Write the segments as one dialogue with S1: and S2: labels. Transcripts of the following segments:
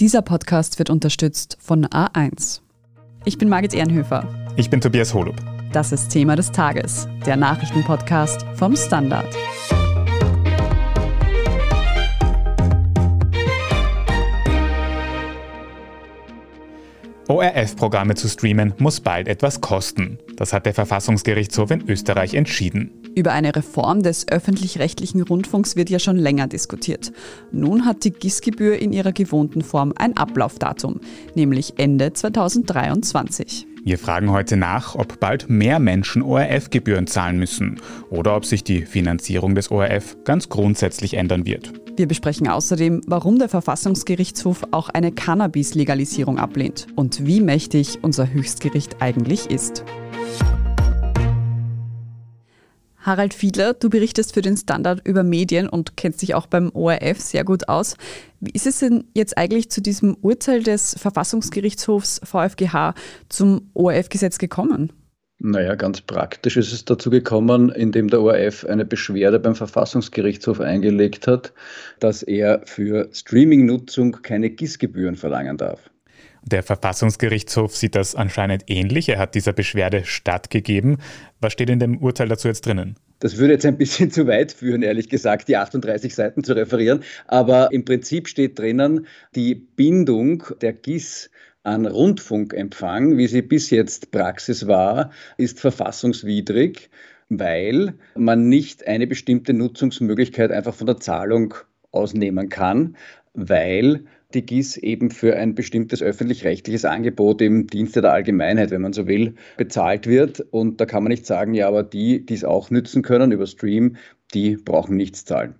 S1: Dieser Podcast wird unterstützt von A1. Ich bin Margit Ehrenhöfer.
S2: Ich bin Tobias Holub.
S1: Das ist Thema des Tages, der Nachrichtenpodcast vom Standard.
S2: ORF-Programme zu streamen muss bald etwas kosten. Das hat der Verfassungsgerichtshof in Österreich entschieden.
S1: Über eine Reform des öffentlich-rechtlichen Rundfunks wird ja schon länger diskutiert. Nun hat die GIS-Gebühr in ihrer gewohnten Form ein Ablaufdatum, nämlich Ende 2023.
S2: Wir fragen heute nach, ob bald mehr Menschen ORF-Gebühren zahlen müssen oder ob sich die Finanzierung des ORF ganz grundsätzlich ändern wird.
S1: Wir besprechen außerdem, warum der Verfassungsgerichtshof auch eine Cannabis-Legalisierung ablehnt und wie mächtig unser Höchstgericht eigentlich ist. Harald Fiedler, du berichtest für den Standard über Medien und kennst dich auch beim ORF sehr gut aus. Wie ist es denn jetzt eigentlich zu diesem Urteil des Verfassungsgerichtshofs VfGH zum ORF-Gesetz gekommen?
S3: Naja, ganz praktisch ist es dazu gekommen, indem der ORF eine Beschwerde beim Verfassungsgerichtshof eingelegt hat, dass er für Streaming-Nutzung keine GIS-Gebühren verlangen darf.
S2: Der Verfassungsgerichtshof sieht das anscheinend ähnlich. Er hat dieser Beschwerde stattgegeben. Was steht in dem Urteil dazu jetzt drinnen?
S3: Das würde jetzt ein bisschen zu weit führen, ehrlich gesagt, die 38 Seiten zu referieren. Aber im Prinzip steht drinnen, die Bindung der GIS an Rundfunkempfang, wie sie bis jetzt Praxis war, ist verfassungswidrig, weil man nicht eine bestimmte Nutzungsmöglichkeit einfach von der Zahlung ausnehmen kann, weil die GIS eben für ein bestimmtes öffentlich-rechtliches Angebot im Dienste der Allgemeinheit, wenn man so will, bezahlt wird. Und da kann man nicht sagen, ja, aber die, die es auch nützen können über Stream, die brauchen nichts zahlen.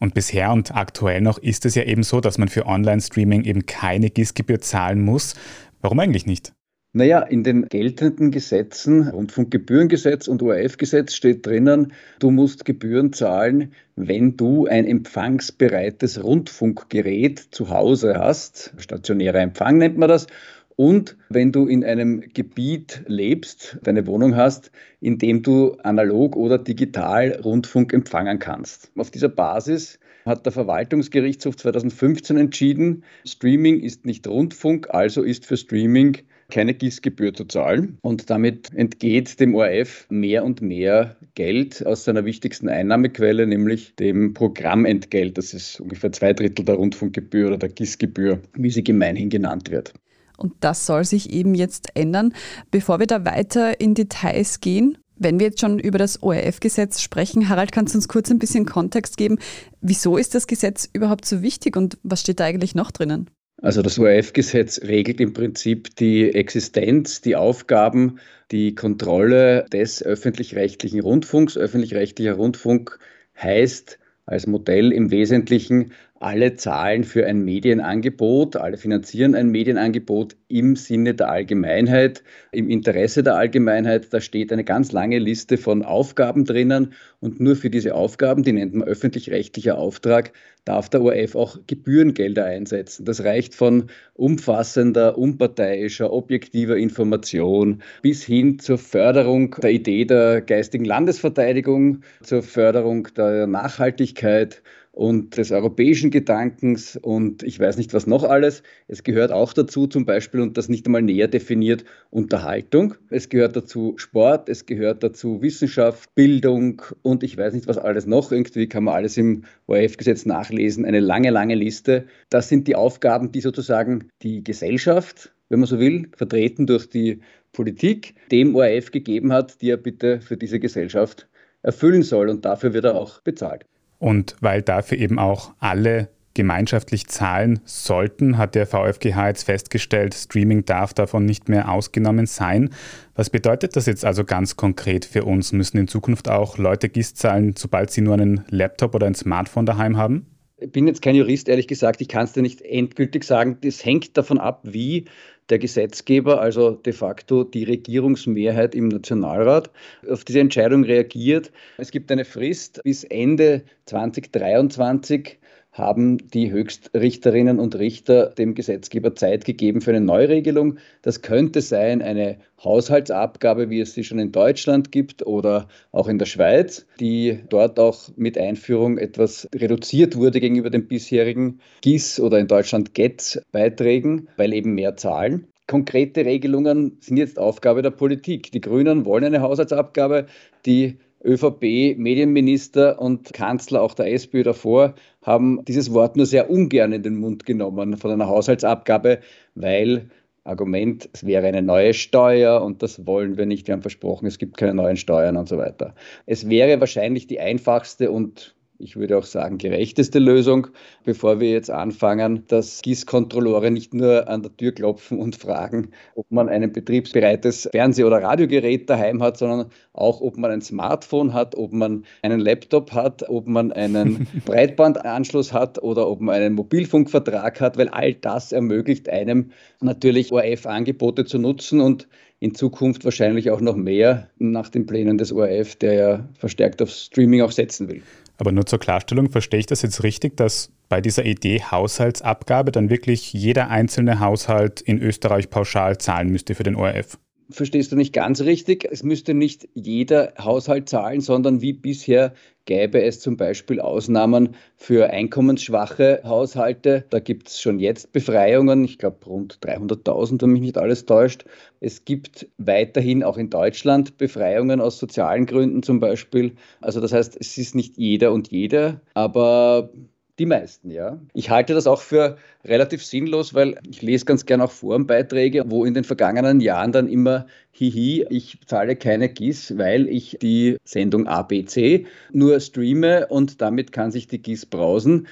S2: Und bisher und aktuell noch ist es ja eben so, dass man für Online-Streaming eben keine GIS-Gebühr zahlen muss. Warum eigentlich nicht?
S3: Naja, in den geltenden Gesetzen, Rundfunkgebührengesetz und ORF-Gesetz steht drinnen, du musst Gebühren zahlen, wenn du ein empfangsbereites Rundfunkgerät zu Hause hast. Stationärer Empfang nennt man das. Und wenn du in einem Gebiet lebst, deine Wohnung hast, in dem du analog oder digital Rundfunk empfangen kannst. Auf dieser Basis hat der Verwaltungsgerichtshof 2015 entschieden, Streaming ist nicht Rundfunk, also ist für Streaming keine GIS-Gebühr zu zahlen. Und damit entgeht dem ORF mehr und mehr Geld aus seiner wichtigsten Einnahmequelle, nämlich dem Programmentgelt. Das ist ungefähr zwei Drittel der Rundfunkgebühr oder der GIS-Gebühr, wie sie gemeinhin genannt wird.
S1: Und das soll sich eben jetzt ändern. Bevor wir da weiter in Details gehen, wenn wir jetzt schon über das ORF-Gesetz sprechen, Harald, kannst du uns kurz ein bisschen Kontext geben? Wieso ist das Gesetz überhaupt so wichtig und was steht da eigentlich noch drinnen?
S3: Also das ORF-Gesetz regelt im Prinzip die Existenz, die Aufgaben, die Kontrolle des öffentlich-rechtlichen Rundfunks. Öffentlich-rechtlicher Rundfunk heißt als Modell im Wesentlichen alle zahlen für ein Medienangebot, alle finanzieren ein Medienangebot im Sinne der Allgemeinheit, im Interesse der Allgemeinheit. Da steht eine ganz lange Liste von Aufgaben drinnen und nur für diese Aufgaben, die nennt man öffentlich-rechtlicher Auftrag, darf der ORF auch Gebührengelder einsetzen. Das reicht von umfassender, unparteiischer, objektiver Information bis hin zur Förderung der Idee der geistigen Landesverteidigung, zur Förderung der Nachhaltigkeit und des europäischen Gedankens und ich weiß nicht was noch alles. Es gehört auch dazu zum Beispiel, und das nicht einmal näher definiert, Unterhaltung. Es gehört dazu Sport, es gehört dazu Wissenschaft, Bildung und ich weiß nicht was alles noch. Irgendwie kann man alles im ORF-Gesetz nachlesen. Eine lange, lange Liste. Das sind die Aufgaben, die sozusagen die Gesellschaft, wenn man so will, vertreten durch die Politik, dem ORF gegeben hat, die er bitte für diese Gesellschaft erfüllen soll. Und dafür wird er auch bezahlt.
S2: Und weil dafür eben auch alle gemeinschaftlich zahlen sollten, hat der VfGH jetzt festgestellt, Streaming darf davon nicht mehr ausgenommen sein. Was bedeutet das jetzt also ganz konkret für uns? Müssen in Zukunft auch Leute GIS zahlen, sobald sie nur einen Laptop oder ein Smartphone daheim haben?
S3: Ich bin jetzt kein Jurist, ehrlich gesagt. Ich kann es dir nicht endgültig sagen. Das hängt davon ab, wie der Gesetzgeber, also de facto die Regierungsmehrheit im Nationalrat, auf diese Entscheidung reagiert. Es gibt eine Frist bis Ende 2023 haben die Höchstrichterinnen und Richter dem Gesetzgeber Zeit gegeben für eine Neuregelung. Das könnte sein eine Haushaltsabgabe, wie es sie schon in Deutschland gibt oder auch in der Schweiz, die dort auch mit Einführung etwas reduziert wurde gegenüber den bisherigen GIS oder in Deutschland GETS-Beiträgen, weil eben mehr zahlen. Konkrete Regelungen sind jetzt Aufgabe der Politik. Die Grünen wollen eine Haushaltsabgabe, die ÖVP, Medienminister und Kanzler auch der SPÖ davor haben dieses Wort nur sehr ungern in den Mund genommen von einer Haushaltsabgabe, weil Argument, es wäre eine neue Steuer und das wollen wir nicht. Wir haben versprochen, es gibt keine neuen Steuern und so weiter. Es wäre wahrscheinlich die einfachste und ich würde auch sagen, gerechteste Lösung, bevor wir jetzt anfangen, dass GIS-Kontrolleure nicht nur an der Tür klopfen und fragen, ob man ein betriebsbereites Fernseh- oder Radiogerät daheim hat, sondern auch, ob man ein Smartphone hat, ob man einen Laptop hat, ob man einen Breitbandanschluss hat oder ob man einen Mobilfunkvertrag hat, weil all das ermöglicht einem natürlich ORF-Angebote zu nutzen und in Zukunft wahrscheinlich auch noch mehr nach den Plänen des ORF, der ja verstärkt auf Streaming auch setzen will.
S2: Aber nur zur Klarstellung, verstehe ich das jetzt richtig, dass bei dieser Idee Haushaltsabgabe dann wirklich jeder einzelne Haushalt in Österreich pauschal zahlen müsste für den ORF?
S3: verstehst du nicht ganz richtig. Es müsste nicht jeder Haushalt zahlen, sondern wie bisher gäbe es zum Beispiel Ausnahmen für einkommensschwache Haushalte. Da gibt es schon jetzt Befreiungen, ich glaube rund 300.000, wenn mich nicht alles täuscht. Es gibt weiterhin auch in Deutschland Befreiungen aus sozialen Gründen zum Beispiel. Also das heißt, es ist nicht jeder und jeder, aber die meisten, ja. Ich halte das auch für relativ sinnlos, weil ich lese ganz gerne auch Forenbeiträge, wo in den vergangenen Jahren dann immer, hihi, ich zahle keine GIS, weil ich die Sendung ABC nur streame und damit kann sich die GIS brausen.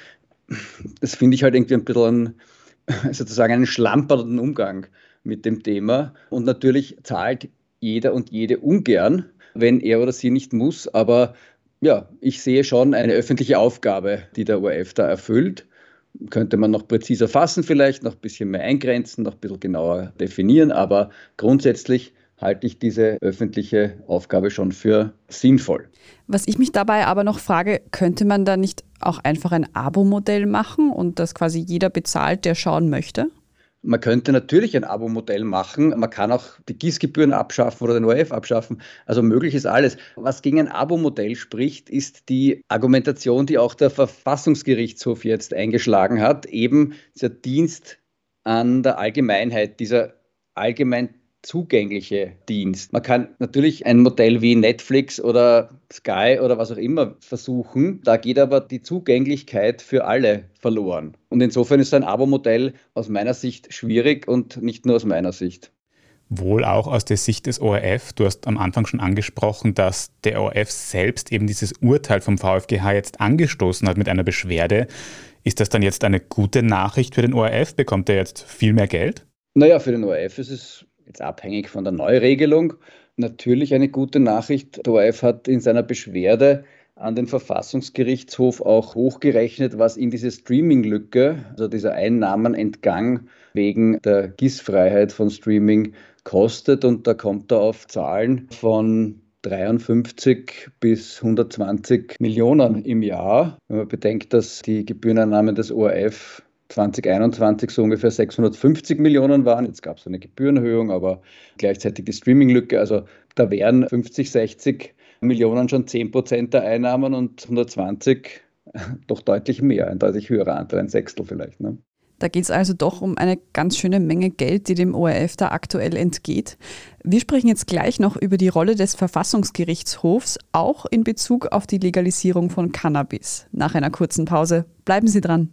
S3: Das finde ich halt irgendwie ein bisschen sozusagen einen schlampernden Umgang mit dem Thema. Und natürlich zahlt jeder und jede ungern, wenn er oder sie nicht muss, aber ja, ich sehe schon eine öffentliche Aufgabe, die der ORF da erfüllt. Könnte man noch präziser fassen, vielleicht noch ein bisschen mehr eingrenzen, noch ein bisschen genauer definieren, aber grundsätzlich halte ich diese öffentliche Aufgabe schon für sinnvoll.
S1: Was ich mich dabei aber noch frage, könnte man da nicht auch einfach ein Abo-Modell machen und das quasi jeder bezahlt, der schauen möchte?
S3: Man könnte natürlich ein Abo-Modell machen. Man kann auch die Gießgebühren abschaffen oder den ORF abschaffen. Also möglich ist alles. Was gegen ein Abo-Modell spricht, ist die Argumentation, die auch der Verfassungsgerichtshof jetzt eingeschlagen hat. Eben dieser Dienst an der Allgemeinheit, dieser allgemein zugängliche Dienst. Man kann natürlich ein Modell wie Netflix oder Sky oder was auch immer versuchen. Da geht aber die Zugänglichkeit für alle verloren. Und insofern ist ein Abo-Modell aus meiner Sicht schwierig und nicht nur aus meiner Sicht.
S2: Wohl auch aus der Sicht des ORF. Du hast am Anfang schon angesprochen, dass der ORF selbst eben dieses Urteil vom VfGH jetzt angestoßen hat mit einer Beschwerde. Ist das dann jetzt eine gute Nachricht für den ORF? Bekommt er jetzt viel mehr Geld?
S3: Naja, für den ORF ist es jetzt abhängig von der Neuregelung, natürlich eine gute Nachricht. Der ORF hat in seiner Beschwerde an den Verfassungsgerichtshof auch hochgerechnet, was in diese Streaming-Lücke, also dieser Einnahmenentgang wegen der GIS-Freiheit von Streaming kostet. Und da kommt er auf Zahlen von 53 bis 120 Millionen im Jahr. Wenn man bedenkt, dass die Gebühreneinnahmen des ORF 2021 so ungefähr 650 Millionen waren. Jetzt gab es eine Gebührenerhöhung, aber gleichzeitig die Streaming-Lücke. Also da wären 50, 60 Millionen schon 10 Prozent der Einnahmen und 120 doch deutlich mehr, ein deutlich höherer Anteil, ein Sechstel vielleicht. Ne?
S1: Da geht es also doch um eine ganz schöne Menge Geld, die dem ORF da aktuell entgeht. Wir sprechen jetzt gleich noch über die Rolle des Verfassungsgerichtshofs, auch in Bezug auf die Legalisierung von Cannabis. Nach einer kurzen Pause. Bleiben Sie dran.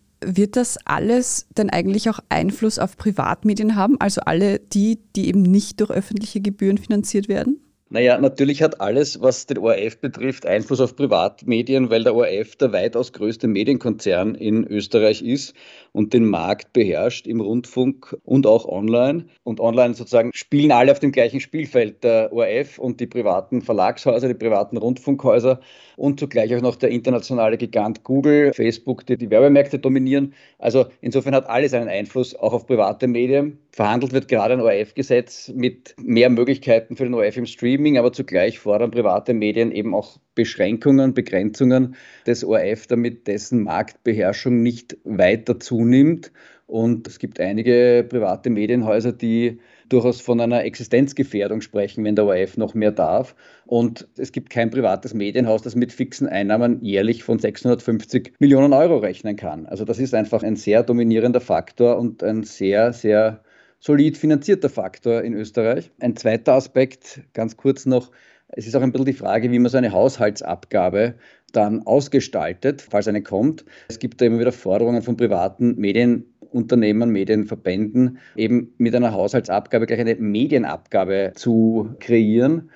S1: wird das alles denn eigentlich auch Einfluss auf Privatmedien haben? Also alle die, die eben nicht durch öffentliche Gebühren finanziert werden?
S3: Naja, natürlich hat alles, was den ORF betrifft, Einfluss auf Privatmedien, weil der ORF der weitaus größte Medienkonzern in Österreich ist und den Markt beherrscht im Rundfunk und auch online. Und online sozusagen spielen alle auf dem gleichen Spielfeld, der ORF und die privaten Verlagshäuser, die privaten Rundfunkhäuser und zugleich auch noch der internationale Gigant Google, Facebook, die die Werbemärkte dominieren. Also insofern hat alles einen Einfluss auch auf private Medien. Verhandelt wird gerade ein ORF-Gesetz mit mehr Möglichkeiten für den ORF im Streaming, aber zugleich fordern private Medien eben auch Beschränkungen, Begrenzungen des ORF, damit dessen Marktbeherrschung nicht weiter zunimmt. Und es gibt einige private Medienhäuser, die durchaus von einer Existenzgefährdung sprechen, wenn der ORF noch mehr darf. Und es gibt kein privates Medienhaus, das mit fixen Einnahmen jährlich von 650 Millionen Euro rechnen kann. Also das ist einfach ein sehr dominierender Faktor und ein sehr, sehr solid finanzierter Faktor in Österreich. Ein zweiter Aspekt, ganz kurz noch, es ist auch ein bisschen die Frage, wie man so eine Haushaltsabgabe dann ausgestaltet, falls eine kommt. Es gibt da immer wieder Forderungen von privaten Medienunternehmen, Medienverbänden, eben mit einer Haushaltsabgabe gleich eine Medienabgabe zu kreieren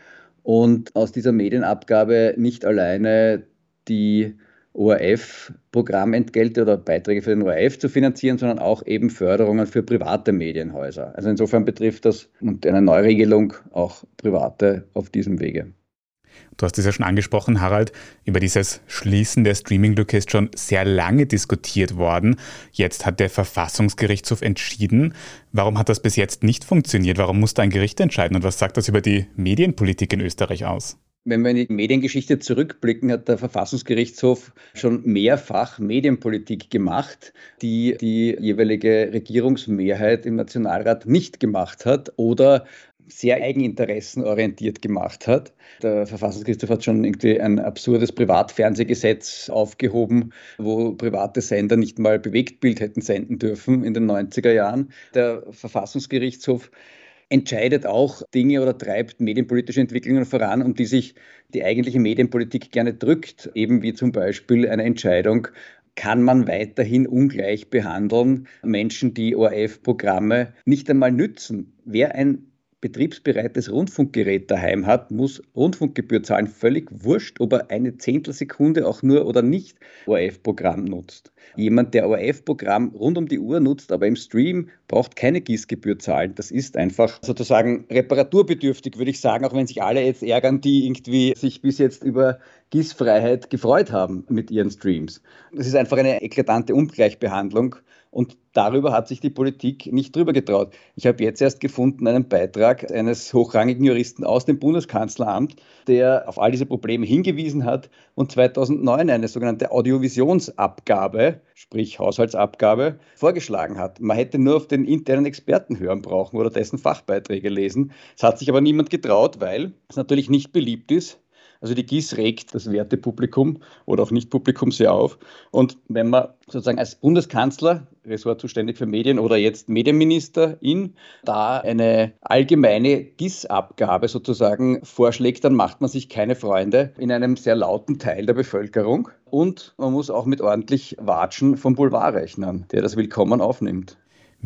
S3: und aus dieser Medienabgabe nicht alleine die ORF-Programmentgelte oder Beiträge für den ORF zu finanzieren, sondern auch eben Förderungen für private Medienhäuser. Also insofern betrifft das und eine Neuregelung auch private auf diesem Wege.
S2: Du hast es ja schon angesprochen, Harald. Über dieses Schließen der Streaming-Lücke ist schon sehr lange diskutiert worden. Jetzt hat der Verfassungsgerichtshof entschieden. Warum hat das bis jetzt nicht funktioniert? Warum musste ein Gericht entscheiden? Und was sagt das über die Medienpolitik in Österreich aus?
S3: Wenn wir in die Mediengeschichte zurückblicken, hat der Verfassungsgerichtshof schon mehrfach Medienpolitik gemacht, die die jeweilige Regierungsmehrheit im Nationalrat nicht gemacht hat oder sehr eigeninteressenorientiert gemacht hat. Der Verfassungsgerichtshof hat schon irgendwie ein absurdes Privatfernsehgesetz aufgehoben, wo private Sender nicht mal Bewegtbild hätten senden dürfen in den 90er Jahren. Der Verfassungsgerichtshof entscheidet auch Dinge oder treibt medienpolitische Entwicklungen voran, um die sich die eigentliche Medienpolitik gerne drückt, eben wie zum Beispiel eine Entscheidung, kann man weiterhin ungleich behandeln, Menschen, die ORF-Programme nicht einmal nützen. Wer ein betriebsbereites Rundfunkgerät daheim hat, muss Rundfunkgebühr zahlen. Völlig wurscht, ob er eine Zehntelsekunde auch nur oder nicht ORF-Programm nutzt. Jemand, der ORF-Programm rund um die Uhr nutzt, aber im Stream braucht keine Gießgebühr zahlen. Das ist einfach sozusagen reparaturbedürftig, würde ich sagen, auch wenn sich alle jetzt ärgern, die irgendwie sich bis jetzt über Gießfreiheit gefreut haben mit ihren Streams. Das ist einfach eine eklatante Ungleichbehandlung und darüber hat sich die Politik nicht drüber getraut. Ich habe jetzt erst gefunden einen Beitrag eines hochrangigen Juristen aus dem Bundeskanzleramt, der auf all diese Probleme hingewiesen hat und 2009 eine sogenannte Audiovisionsabgabe, sprich Haushaltsabgabe, vorgeschlagen hat. Man hätte nur auf den internen Experten hören brauchen oder dessen Fachbeiträge lesen. Es hat sich aber niemand getraut, weil es natürlich nicht beliebt ist, also die GIS regt das Wertepublikum oder auch Nicht-Publikum sehr auf. Und wenn man sozusagen als Bundeskanzler, Ressort zuständig für Medien oder jetzt Medienministerin, da eine allgemeine GIS-Abgabe sozusagen vorschlägt, dann macht man sich keine Freunde in einem sehr lauten Teil der Bevölkerung. Und man muss auch mit ordentlich Watschen vom Boulevard rechnen, der das willkommen aufnimmt.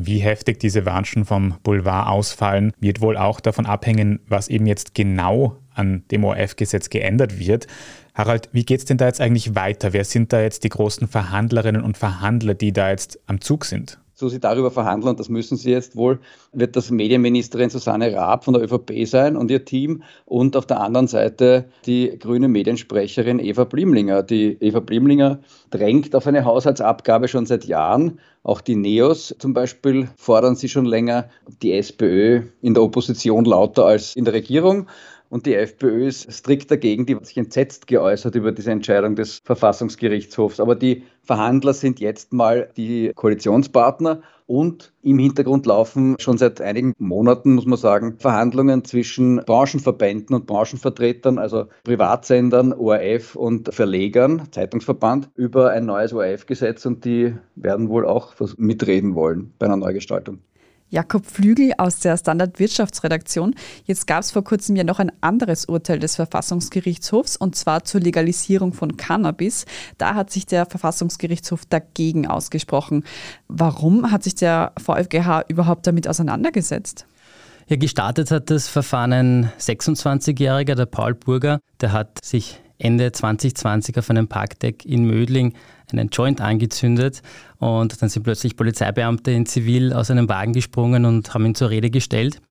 S2: Wie heftig diese Watschen vom Boulevard ausfallen, wird wohl auch davon abhängen, was eben jetzt genau an dem ORF-Gesetz geändert wird. Harald, wie geht es denn da jetzt eigentlich weiter? Wer sind da jetzt die großen Verhandlerinnen und Verhandler, die da jetzt am Zug sind?
S3: So sie darüber verhandeln, und das müssen sie jetzt wohl, wird das Medienministerin Susanne Raab von der ÖVP sein und ihr Team und auf der anderen Seite die grüne Mediensprecherin Eva Blimlinger. Die Eva Blimlinger drängt auf eine Haushaltsabgabe schon seit Jahren. Auch die NEOS zum Beispiel fordern sie schon länger, die SPÖ in der Opposition lauter als in der Regierung. Und die FPÖ ist strikt dagegen, die hat sich entsetzt geäußert über diese Entscheidung des Verfassungsgerichtshofs. Aber die Verhandler sind jetzt mal die Koalitionspartner und im Hintergrund laufen schon seit einigen Monaten, muss man sagen, Verhandlungen zwischen Branchenverbänden und Branchenvertretern, also Privatsendern, ORF und Verlegern, Zeitungsverband, über ein neues ORF-Gesetz und die werden wohl auch mitreden wollen bei einer Neugestaltung.
S1: Jakob Flügel aus der Standard-Wirtschaftsredaktion. Jetzt gab es vor kurzem ja noch ein anderes Urteil des Verfassungsgerichtshofs und zwar zur Legalisierung von Cannabis. Da hat sich der Verfassungsgerichtshof dagegen ausgesprochen. Warum hat sich der VfGH überhaupt damit auseinandergesetzt?
S4: Ja, gestartet hat das Verfahren ein 26-Jähriger, der Paul Burger. Der hat sich Ende 2020 auf einem Parkdeck in Mödling einen Joint angezündet und dann sind plötzlich Polizeibeamte in Zivil aus einem Wagen gesprungen und haben ihn zur Rede gestellt.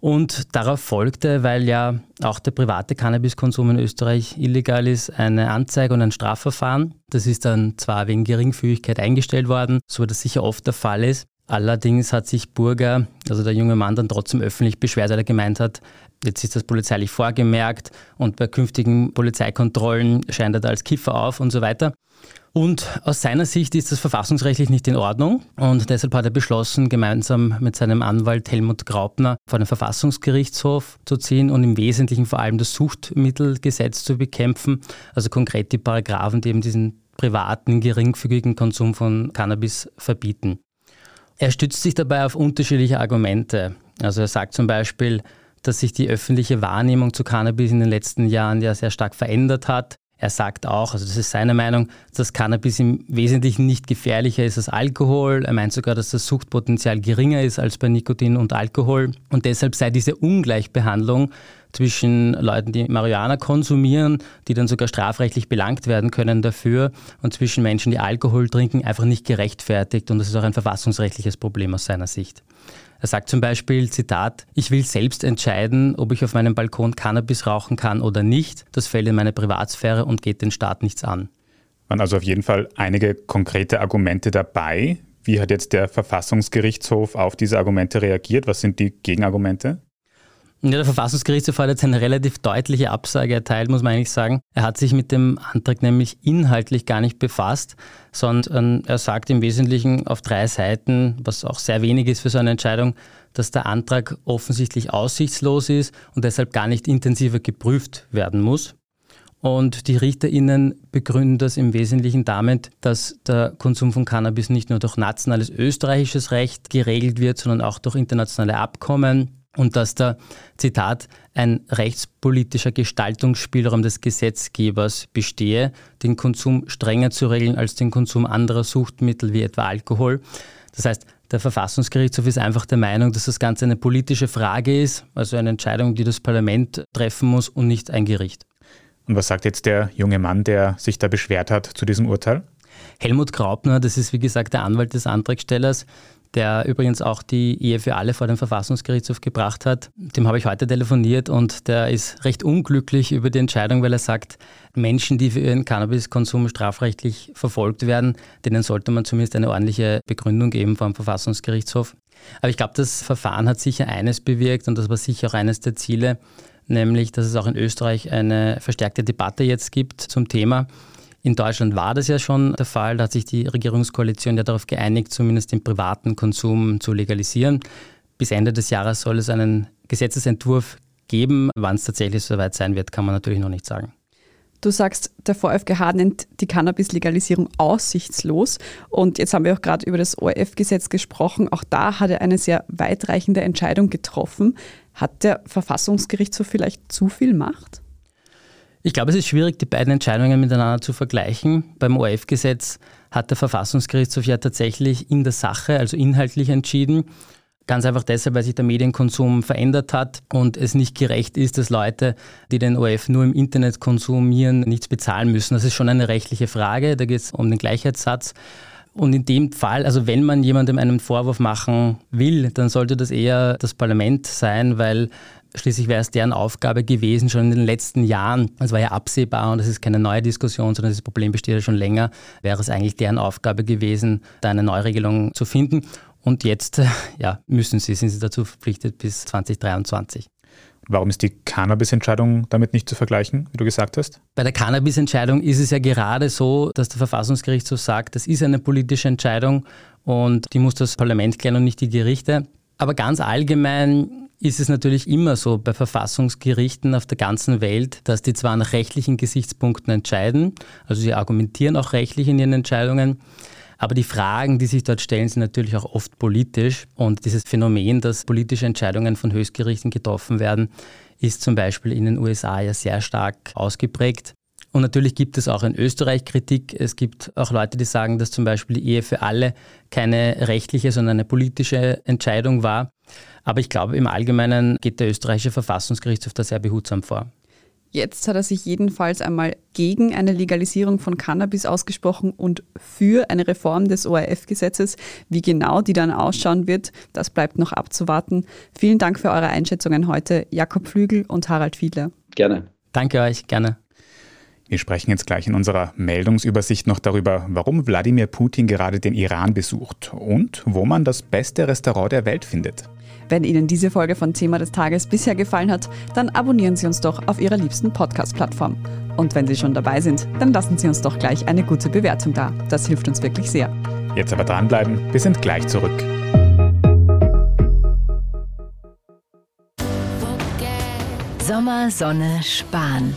S4: Und darauf folgte, weil ja auch der private Cannabiskonsum in Österreich illegal ist, eine Anzeige und ein Strafverfahren. Das ist dann zwar wegen Geringfügigkeit eingestellt worden, so wie das sicher oft der Fall ist. Allerdings hat sich Burger, also der junge Mann, dann trotzdem öffentlich beschwert, weil er gemeint hat, jetzt ist das polizeilich vorgemerkt und bei künftigen Polizeikontrollen scheint er da als Kiffer auf und so weiter. Und aus seiner Sicht ist das verfassungsrechtlich nicht in Ordnung und deshalb hat er beschlossen, gemeinsam mit seinem Anwalt Helmut Graupner vor den Verfassungsgerichtshof zu ziehen und im Wesentlichen vor allem das Suchtmittelgesetz zu bekämpfen, also konkret die Paragraphen, die eben diesen privaten, geringfügigen Konsum von Cannabis verbieten. Er stützt sich dabei auf unterschiedliche Argumente. Also er sagt zum Beispiel, dass sich die öffentliche Wahrnehmung zu Cannabis in den letzten Jahren ja sehr stark verändert hat. Er sagt auch, also das ist seine Meinung, dass Cannabis im Wesentlichen nicht gefährlicher ist als Alkohol. Er meint sogar, dass das Suchtpotenzial geringer ist als bei Nikotin und Alkohol. Und deshalb sei diese Ungleichbehandlung zwischen Leuten, die Marihuana konsumieren, die dann sogar strafrechtlich belangt werden können dafür, und zwischen Menschen, die Alkohol trinken, einfach nicht gerechtfertigt. Und das ist auch ein verfassungsrechtliches Problem aus seiner Sicht. Er sagt zum Beispiel, Zitat, ich will selbst entscheiden, ob ich auf meinem Balkon Cannabis rauchen kann oder nicht. Das fällt in meine Privatsphäre und geht den Staat nichts an.
S2: Waren also auf jeden Fall einige konkrete Argumente dabei. Wie hat jetzt der Verfassungsgerichtshof auf diese Argumente reagiert? Was sind die Gegenargumente?
S4: Ja, der Verfassungsgerichtshof hat jetzt eine relativ deutliche Absage erteilt, muss man eigentlich sagen. Er hat sich mit dem Antrag nämlich inhaltlich gar nicht befasst, sondern er sagt im Wesentlichen auf drei Seiten, was auch sehr wenig ist für so eine Entscheidung, dass der Antrag offensichtlich aussichtslos ist und deshalb gar nicht intensiver geprüft werden muss. Und die RichterInnen begründen das im Wesentlichen damit, dass der Konsum von Cannabis nicht nur durch nationales österreichisches Recht geregelt wird, sondern auch durch internationale Abkommen und dass da, Zitat, ein rechtspolitischer Gestaltungsspielraum des Gesetzgebers bestehe, den Konsum strenger zu regeln als den Konsum anderer Suchtmittel wie etwa Alkohol. Das heißt, der Verfassungsgerichtshof ist einfach der Meinung, dass das Ganze eine politische Frage ist, also eine Entscheidung, die das Parlament treffen muss und nicht ein Gericht.
S2: Und was sagt jetzt der junge Mann, der sich da beschwert hat zu diesem Urteil?
S4: Helmut Graupner, das ist wie gesagt der Anwalt des Antragstellers, der übrigens auch die Ehe für alle vor den Verfassungsgerichtshof gebracht hat. Dem habe ich heute telefoniert und der ist recht unglücklich über die Entscheidung, weil er sagt, Menschen, die für ihren Cannabiskonsum strafrechtlich verfolgt werden, denen sollte man zumindest eine ordentliche Begründung geben vor dem Verfassungsgerichtshof. Aber ich glaube, das Verfahren hat sicher eines bewirkt und das war sicher auch eines der Ziele, nämlich, dass es auch in Österreich eine verstärkte Debatte jetzt gibt zum Thema. In Deutschland war das ja schon der Fall. Da hat sich die Regierungskoalition ja darauf geeinigt, zumindest den privaten Konsum zu legalisieren. Bis Ende des Jahres soll es einen Gesetzesentwurf geben. Wann es tatsächlich soweit sein wird, kann man natürlich noch nicht sagen.
S1: Du sagst, der VfGH nennt die Cannabis-Legalisierung aussichtslos. Und jetzt haben wir auch gerade über das ORF-Gesetz gesprochen. Auch da hat er eine sehr weitreichende Entscheidung getroffen. Hat der Verfassungsgerichtshof vielleicht zu viel Macht?
S4: Ich glaube, es ist schwierig, die beiden Entscheidungen miteinander zu vergleichen. Beim ORF-Gesetz hat der Verfassungsgerichtshof ja tatsächlich in der Sache, also inhaltlich entschieden. Ganz einfach deshalb, weil sich der Medienkonsum verändert hat und es nicht gerecht ist, dass Leute, die den ORF nur im Internet konsumieren, nichts bezahlen müssen. Das ist schon eine rechtliche Frage. Da geht es um den Gleichheitssatz. Und in dem Fall, also wenn man jemandem einen Vorwurf machen will, dann sollte das eher das Parlament sein, weil Schließlich wäre es deren Aufgabe gewesen, schon in den letzten Jahren, es war ja absehbar und das ist keine neue Diskussion, sondern das Problem besteht ja schon länger, wäre es eigentlich deren Aufgabe gewesen, da eine Neuregelung zu finden. Und jetzt ja, müssen sie, sind sie dazu verpflichtet bis 2023.
S2: Warum ist die Cannabis-Entscheidung damit nicht zu vergleichen, wie du gesagt hast?
S4: Bei der Cannabis-Entscheidung ist es ja gerade so, dass der Verfassungsgerichtshof sagt, das ist eine politische Entscheidung und die muss das Parlament klären und nicht die Gerichte. Aber ganz allgemein ist es natürlich immer so bei Verfassungsgerichten auf der ganzen Welt, dass die zwar nach rechtlichen Gesichtspunkten entscheiden, also sie argumentieren auch rechtlich in ihren Entscheidungen, aber die Fragen, die sich dort stellen, sind natürlich auch oft politisch. Und dieses Phänomen, dass politische Entscheidungen von Höchstgerichten getroffen werden, ist zum Beispiel in den USA ja sehr stark ausgeprägt. Und natürlich gibt es auch in Österreich Kritik. Es gibt auch Leute, die sagen, dass zum Beispiel die Ehe für alle keine rechtliche, sondern eine politische Entscheidung war. Aber ich glaube, im Allgemeinen geht der österreichische Verfassungsgerichtshof da sehr behutsam vor.
S1: Jetzt hat er sich jedenfalls einmal gegen eine Legalisierung von Cannabis ausgesprochen und für eine Reform des ORF-Gesetzes. Wie genau die dann ausschauen wird, das bleibt noch abzuwarten. Vielen Dank für eure Einschätzungen heute, Jakob Flügel und Harald Fiedler.
S3: Gerne.
S4: Danke euch, gerne.
S2: Wir sprechen jetzt gleich in unserer Meldungsübersicht noch darüber, warum Wladimir Putin gerade den Iran besucht und wo man das beste Restaurant der Welt findet.
S1: Wenn Ihnen diese Folge von Thema des Tages bisher gefallen hat, dann abonnieren Sie uns doch auf Ihrer liebsten Podcast-Plattform. Und wenn Sie schon dabei sind, dann lassen Sie uns doch gleich eine gute Bewertung da. Das hilft uns wirklich sehr.
S2: Jetzt aber dranbleiben, wir sind gleich zurück.
S5: Sommer, Sonne, Sparen.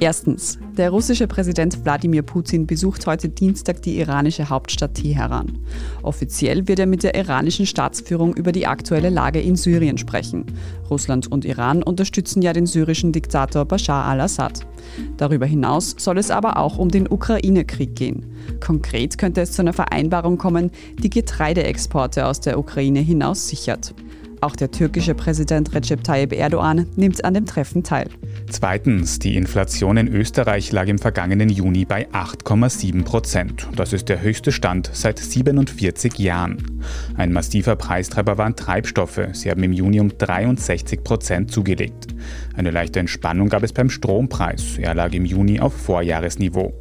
S1: Erstens. Der russische Präsident Wladimir Putin besucht heute Dienstag die iranische Hauptstadt Teheran. Offiziell wird er mit der iranischen Staatsführung über die aktuelle Lage in Syrien sprechen. Russland und Iran unterstützen ja den syrischen Diktator Bashar al-Assad. Darüber hinaus soll es aber auch um den Ukraine-Krieg gehen. Konkret könnte es zu einer Vereinbarung kommen, die Getreideexporte aus der Ukraine hinaus sichert. Auch der türkische Präsident Recep Tayyip Erdogan nimmt an dem Treffen teil.
S2: Zweitens, die Inflation in Österreich lag im vergangenen Juni bei 8,7 Prozent. Das ist der höchste Stand seit 47 Jahren. Ein massiver Preistreiber waren Treibstoffe. Sie haben im Juni um 63 Prozent zugelegt. Eine leichte Entspannung gab es beim Strompreis. Er lag im Juni auf Vorjahresniveau.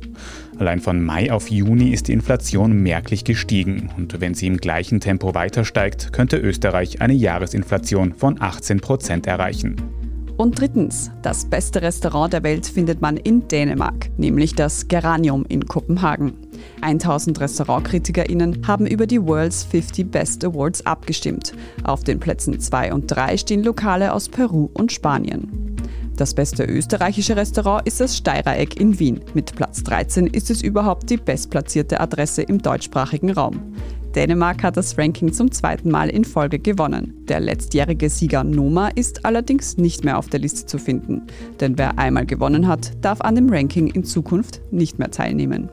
S2: Allein von Mai auf Juni ist die Inflation merklich gestiegen und wenn sie im gleichen Tempo weiter steigt, könnte Österreich eine Jahresinflation von 18 Prozent erreichen.
S1: Und drittens, das beste Restaurant der Welt findet man in Dänemark, nämlich das Geranium in Kopenhagen. 1000 RestaurantkritikerInnen haben über die World's 50 Best Awards abgestimmt. Auf den Plätzen 2 und 3 stehen Lokale aus Peru und Spanien. Das beste österreichische Restaurant ist das Steirereck in Wien. Mit Platz 13 ist es überhaupt die bestplatzierte Adresse im deutschsprachigen Raum. Dänemark hat das Ranking zum zweiten Mal in Folge gewonnen. Der letztjährige Sieger Noma ist allerdings nicht mehr auf der Liste zu finden. Denn wer einmal gewonnen hat, darf an dem Ranking in Zukunft nicht mehr teilnehmen.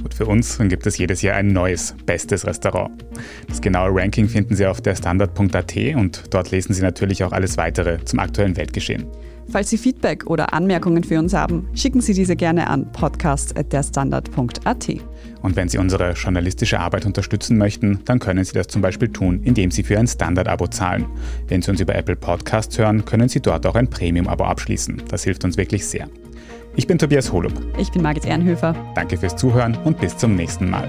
S2: Gut, für uns gibt es jedes Jahr ein neues bestes Restaurant. Das genaue Ranking finden Sie auf der Standard.at und dort lesen Sie natürlich auch alles weitere zum aktuellen Weltgeschehen.
S1: Falls Sie Feedback oder Anmerkungen für uns haben, schicken Sie diese gerne an podcast.derstandard.at.
S2: Und wenn Sie unsere journalistische Arbeit unterstützen möchten, dann können Sie das zum Beispiel tun, indem Sie für ein Standard-Abo zahlen. Wenn Sie uns über Apple Podcasts hören, können Sie dort auch ein Premium-Abo abschließen. Das hilft uns wirklich sehr. Ich bin Tobias Holub.
S1: Ich bin Margit Ehrenhöfer.
S2: Danke fürs Zuhören und bis zum nächsten Mal.